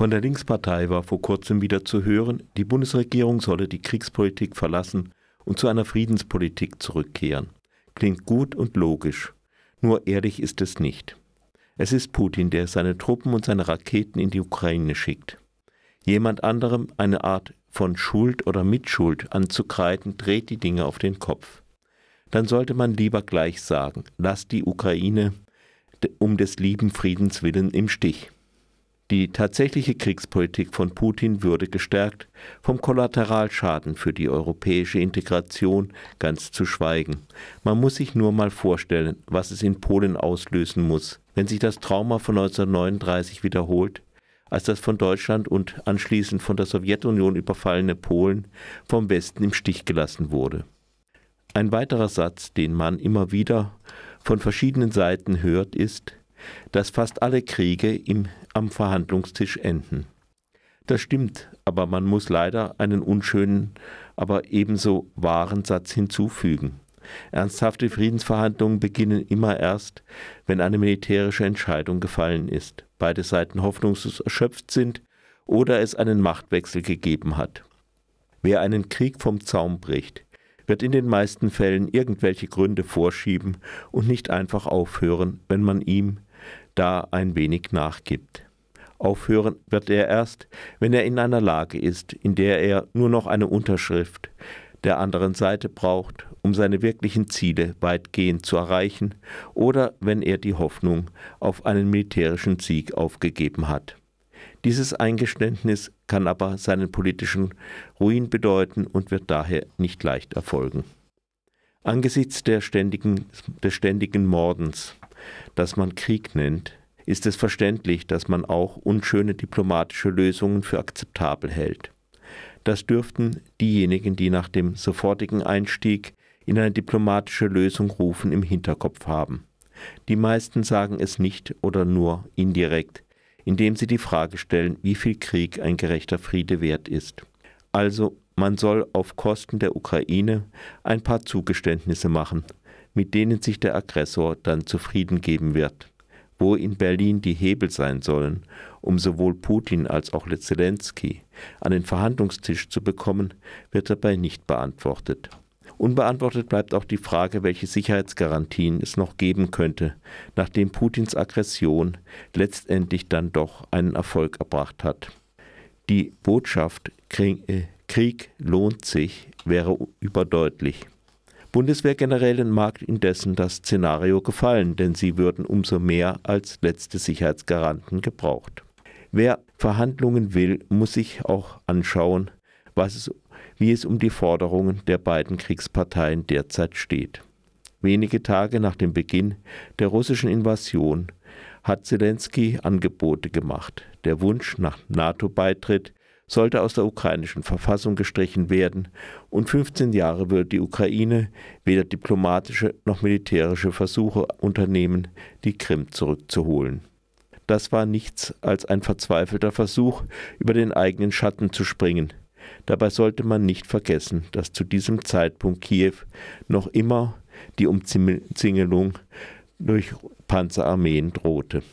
Von der Linkspartei war vor kurzem wieder zu hören, die Bundesregierung solle die Kriegspolitik verlassen und zu einer Friedenspolitik zurückkehren. Klingt gut und logisch, nur ehrlich ist es nicht. Es ist Putin, der seine Truppen und seine Raketen in die Ukraine schickt. Jemand anderem eine Art von Schuld oder Mitschuld anzukreiden, dreht die Dinge auf den Kopf. Dann sollte man lieber gleich sagen, lass die Ukraine um des lieben Friedens willen im Stich. Die tatsächliche Kriegspolitik von Putin würde gestärkt, vom Kollateralschaden für die europäische Integration ganz zu schweigen. Man muss sich nur mal vorstellen, was es in Polen auslösen muss, wenn sich das Trauma von 1939 wiederholt, als das von Deutschland und anschließend von der Sowjetunion überfallene Polen vom Westen im Stich gelassen wurde. Ein weiterer Satz, den man immer wieder von verschiedenen Seiten hört, ist, dass fast alle Kriege im, am Verhandlungstisch enden. Das stimmt, aber man muss leider einen unschönen, aber ebenso wahren Satz hinzufügen. Ernsthafte Friedensverhandlungen beginnen immer erst, wenn eine militärische Entscheidung gefallen ist, beide Seiten hoffnungslos erschöpft sind oder es einen Machtwechsel gegeben hat. Wer einen Krieg vom Zaum bricht, wird in den meisten Fällen irgendwelche Gründe vorschieben und nicht einfach aufhören, wenn man ihm da ein wenig nachgibt. Aufhören wird er erst, wenn er in einer Lage ist, in der er nur noch eine Unterschrift der anderen Seite braucht, um seine wirklichen Ziele weitgehend zu erreichen, oder wenn er die Hoffnung auf einen militärischen Sieg aufgegeben hat. Dieses Eingeständnis kann aber seinen politischen Ruin bedeuten und wird daher nicht leicht erfolgen. Angesichts der ständigen, des ständigen Mordens das man Krieg nennt, ist es verständlich, dass man auch unschöne diplomatische Lösungen für akzeptabel hält. Das dürften diejenigen, die nach dem sofortigen Einstieg in eine diplomatische Lösung rufen, im Hinterkopf haben. Die meisten sagen es nicht oder nur indirekt, indem sie die Frage stellen, wie viel Krieg ein gerechter Friede wert ist. Also man soll auf Kosten der Ukraine ein paar Zugeständnisse machen, mit denen sich der Aggressor dann zufrieden geben wird. Wo in Berlin die Hebel sein sollen, um sowohl Putin als auch Zelensky an den Verhandlungstisch zu bekommen, wird dabei nicht beantwortet. Unbeantwortet bleibt auch die Frage, welche Sicherheitsgarantien es noch geben könnte, nachdem Putins Aggression letztendlich dann doch einen Erfolg erbracht hat. Die Botschaft Krieg, äh, Krieg lohnt sich wäre überdeutlich. Bundeswehrgenerälen mag indessen das Szenario gefallen, denn sie würden umso mehr als letzte Sicherheitsgaranten gebraucht. Wer Verhandlungen will, muss sich auch anschauen, es, wie es um die Forderungen der beiden Kriegsparteien derzeit steht. Wenige Tage nach dem Beginn der russischen Invasion hat Zelensky Angebote gemacht. Der Wunsch nach NATO-Beitritt sollte aus der ukrainischen Verfassung gestrichen werden und 15 Jahre würde die Ukraine weder diplomatische noch militärische Versuche unternehmen, die Krim zurückzuholen. Das war nichts als ein verzweifelter Versuch, über den eigenen Schatten zu springen. Dabei sollte man nicht vergessen, dass zu diesem Zeitpunkt Kiew noch immer die Umzingelung durch Panzerarmeen drohte.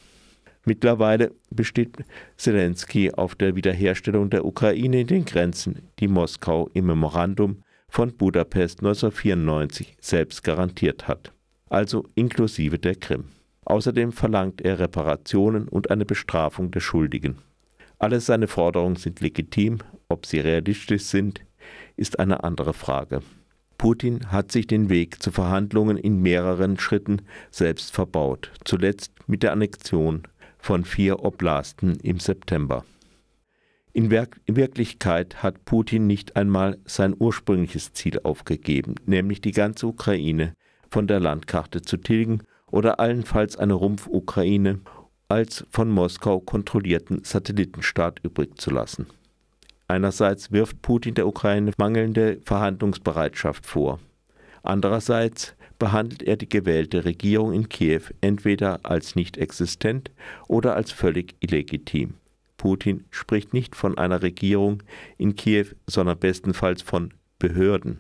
Mittlerweile besteht Zelensky auf der Wiederherstellung der Ukraine in den Grenzen, die Moskau im Memorandum von Budapest 1994 selbst garantiert hat, also inklusive der Krim. Außerdem verlangt er Reparationen und eine Bestrafung der Schuldigen. Alle seine Forderungen sind legitim, ob sie realistisch sind, ist eine andere Frage. Putin hat sich den Weg zu Verhandlungen in mehreren Schritten selbst verbaut, zuletzt mit der Annexion von vier Oblasten im September. In, Werk in, Wirklichkeit hat Putin nicht einmal sein ursprüngliches Ziel aufgegeben, nämlich die ganze Ukraine von der Landkarte zu tilgen oder allenfalls eine Rumpf-Ukraine als von Moskau kontrollierten Satellitenstaat übrig zu lassen. Einerseits wirft Putin der Ukraine mangelnde Verhandlungsbereitschaft vor. Andererseits behandelt er die gewählte Regierung in Kiew entweder als nicht existent oder als völlig illegitim. Putin spricht nicht von einer Regierung in Kiew, sondern bestenfalls von Behörden.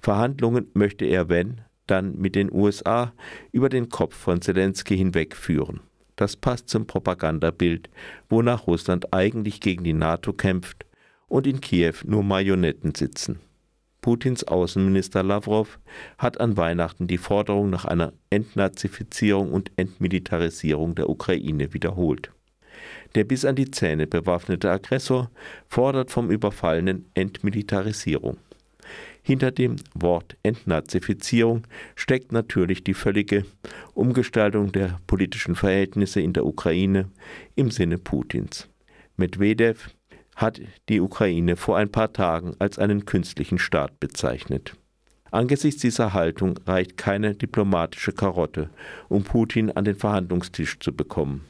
Verhandlungen möchte er, wenn, dann mit den USA über den Kopf von Zelensky hinwegführen. Das passt zum Propagandabild, wonach Russland eigentlich gegen die NATO kämpft und in Kiew nur Marionetten sitzen. Putins Außenminister Lavrov hat an Weihnachten die Forderung nach einer Entnazifizierung und Entmilitarisierung der Ukraine wiederholt. Der bis an die Zähne bewaffnete Aggressor fordert vom Überfallenen Entmilitarisierung. Hinter dem Wort Entnazifizierung steckt natürlich die völlige Umgestaltung der politischen Verhältnisse in der Ukraine im Sinne Putins. Medvedev hat die Ukraine vor ein paar Tagen als einen künstlichen Staat bezeichnet. Angesichts dieser Haltung reicht keine diplomatische Karotte, um Putin an den Verhandlungstisch zu bekommen.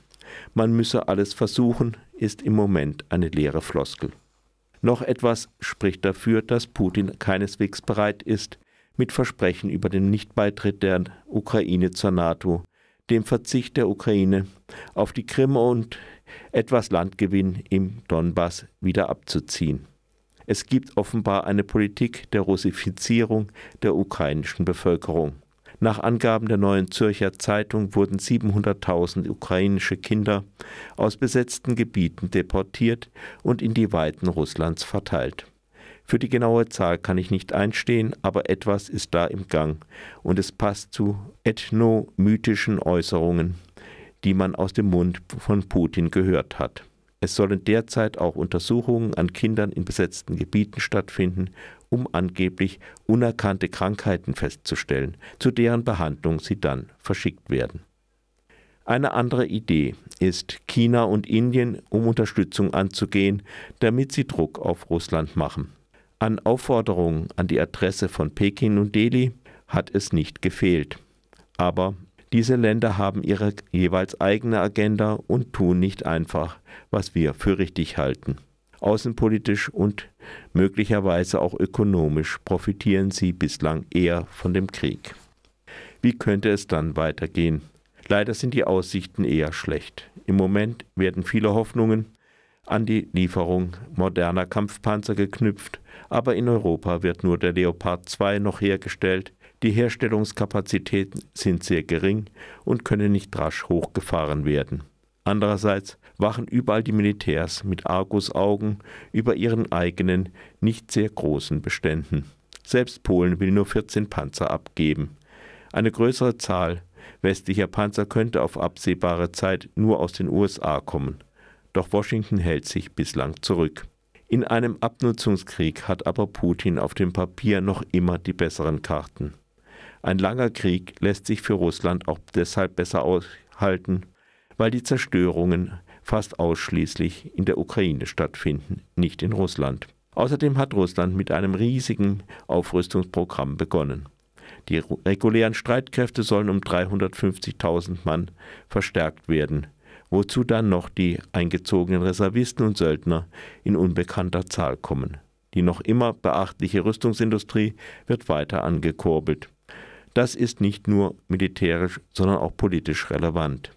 Man müsse alles versuchen, ist im Moment eine leere Floskel. Noch etwas spricht dafür, dass Putin keineswegs bereit ist, mit Versprechen über den Nichtbeitritt der Ukraine zur NATO, dem Verzicht der Ukraine auf die Krim und etwas Landgewinn im Donbass wieder abzuziehen. Es gibt offenbar eine Politik der Russifizierung der ukrainischen Bevölkerung. Nach Angaben der Neuen Zürcher Zeitung wurden 700.000 ukrainische Kinder aus besetzten Gebieten deportiert und in die Weiten Russlands verteilt. Für die genaue Zahl kann ich nicht einstehen, aber etwas ist da im Gang und es passt zu ethnomythischen Äußerungen die man aus dem Mund von Putin gehört hat. Es sollen derzeit auch Untersuchungen an Kindern in besetzten Gebieten stattfinden, um angeblich unerkannte Krankheiten festzustellen, zu deren Behandlung sie dann verschickt werden. Eine andere Idee ist, China und Indien um Unterstützung anzugehen, damit sie Druck auf Russland machen. An Aufforderungen an die Adresse von Peking und Delhi hat es nicht gefehlt. Aber diese Länder haben ihre jeweils eigene Agenda und tun nicht einfach, was wir für richtig halten. Außenpolitisch und möglicherweise auch ökonomisch profitieren sie bislang eher von dem Krieg. Wie könnte es dann weitergehen? Leider sind die Aussichten eher schlecht. Im Moment werden viele Hoffnungen an die Lieferung moderner Kampfpanzer geknüpft, aber in Europa wird nur der Leopard 2 noch hergestellt, die Herstellungskapazitäten sind sehr gering und können nicht rasch hochgefahren werden. Andererseits wachen überall die Militärs mit Argusaugen über ihren eigenen, nicht sehr großen Beständen. Selbst Polen will nur 14 Panzer abgeben. Eine größere Zahl westlicher Panzer könnte auf absehbare Zeit nur aus den USA kommen. Doch Washington hält sich bislang zurück. In einem Abnutzungskrieg hat aber Putin auf dem Papier noch immer die besseren Karten. Ein langer Krieg lässt sich für Russland auch deshalb besser aushalten, weil die Zerstörungen fast ausschließlich in der Ukraine stattfinden, nicht in Russland. Außerdem hat Russland mit einem riesigen Aufrüstungsprogramm begonnen. Die regulären Streitkräfte sollen um 350.000 Mann verstärkt werden, wozu dann noch die eingezogenen Reservisten und Söldner in unbekannter Zahl kommen. Die noch immer beachtliche Rüstungsindustrie wird weiter angekurbelt. Das ist nicht nur militärisch, sondern auch politisch relevant.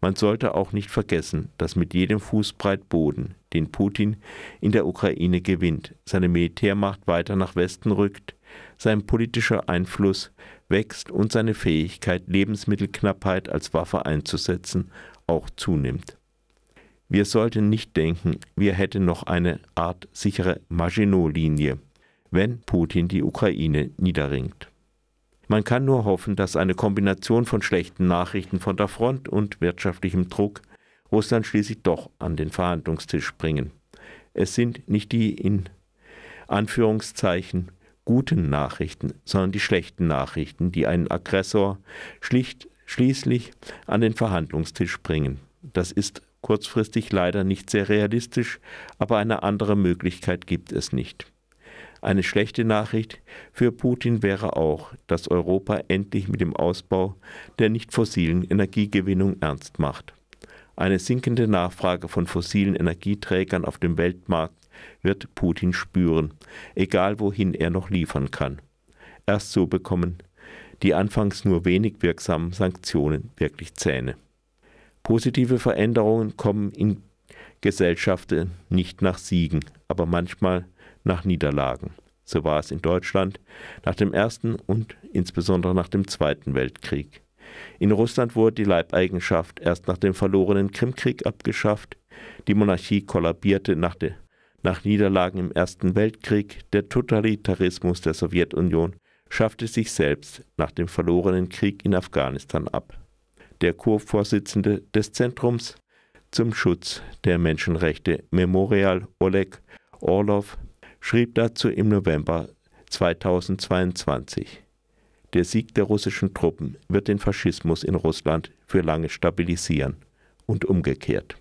Man sollte auch nicht vergessen, dass mit jedem Fußbreit Boden, den Putin in der Ukraine gewinnt, seine Militärmacht weiter nach Westen rückt, sein politischer Einfluss wächst und seine Fähigkeit, Lebensmittelknappheit als Waffe einzusetzen, auch zunimmt. Wir sollten nicht denken, wir hätten noch eine Art sichere Maginot-Linie, wenn Putin die Ukraine niederringt. Man kann nur hoffen, dass eine Kombination von schlechten Nachrichten von der Front und wirtschaftlichem Druck Russland schließlich doch an den Verhandlungstisch bringen. Es sind nicht die in Anführungszeichen guten Nachrichten, sondern die schlechten Nachrichten, die einen Aggressor schlicht schließlich an den Verhandlungstisch bringen. Das ist kurzfristig leider nicht sehr realistisch, aber eine andere Möglichkeit gibt es nicht. Eine schlechte Nachricht für Putin wäre auch, dass Europa endlich mit dem Ausbau der nicht fossilen Energiegewinnung ernst macht. Eine sinkende Nachfrage von fossilen Energieträgern auf dem Weltmarkt wird Putin spüren, egal wohin er noch liefern kann. Erst so bekommen die anfangs nur wenig wirksamen Sanktionen wirklich Zähne. Positive Veränderungen kommen in Gesellschaften nicht nach Siegen, aber manchmal nach Niederlagen. So war es in Deutschland nach dem Ersten und insbesondere nach dem Zweiten Weltkrieg. In Russland wurde die Leibeigenschaft erst nach dem verlorenen Krimkrieg abgeschafft, die Monarchie kollabierte nach, de, nach Niederlagen im Ersten Weltkrieg, der Totalitarismus der Sowjetunion schaffte sich selbst nach dem verlorenen Krieg in Afghanistan ab. Der Co-Vorsitzende des Zentrums zum Schutz der Menschenrechte Memorial Oleg Orlov schrieb dazu im November 2022. Der Sieg der russischen Truppen wird den Faschismus in Russland für lange stabilisieren und umgekehrt.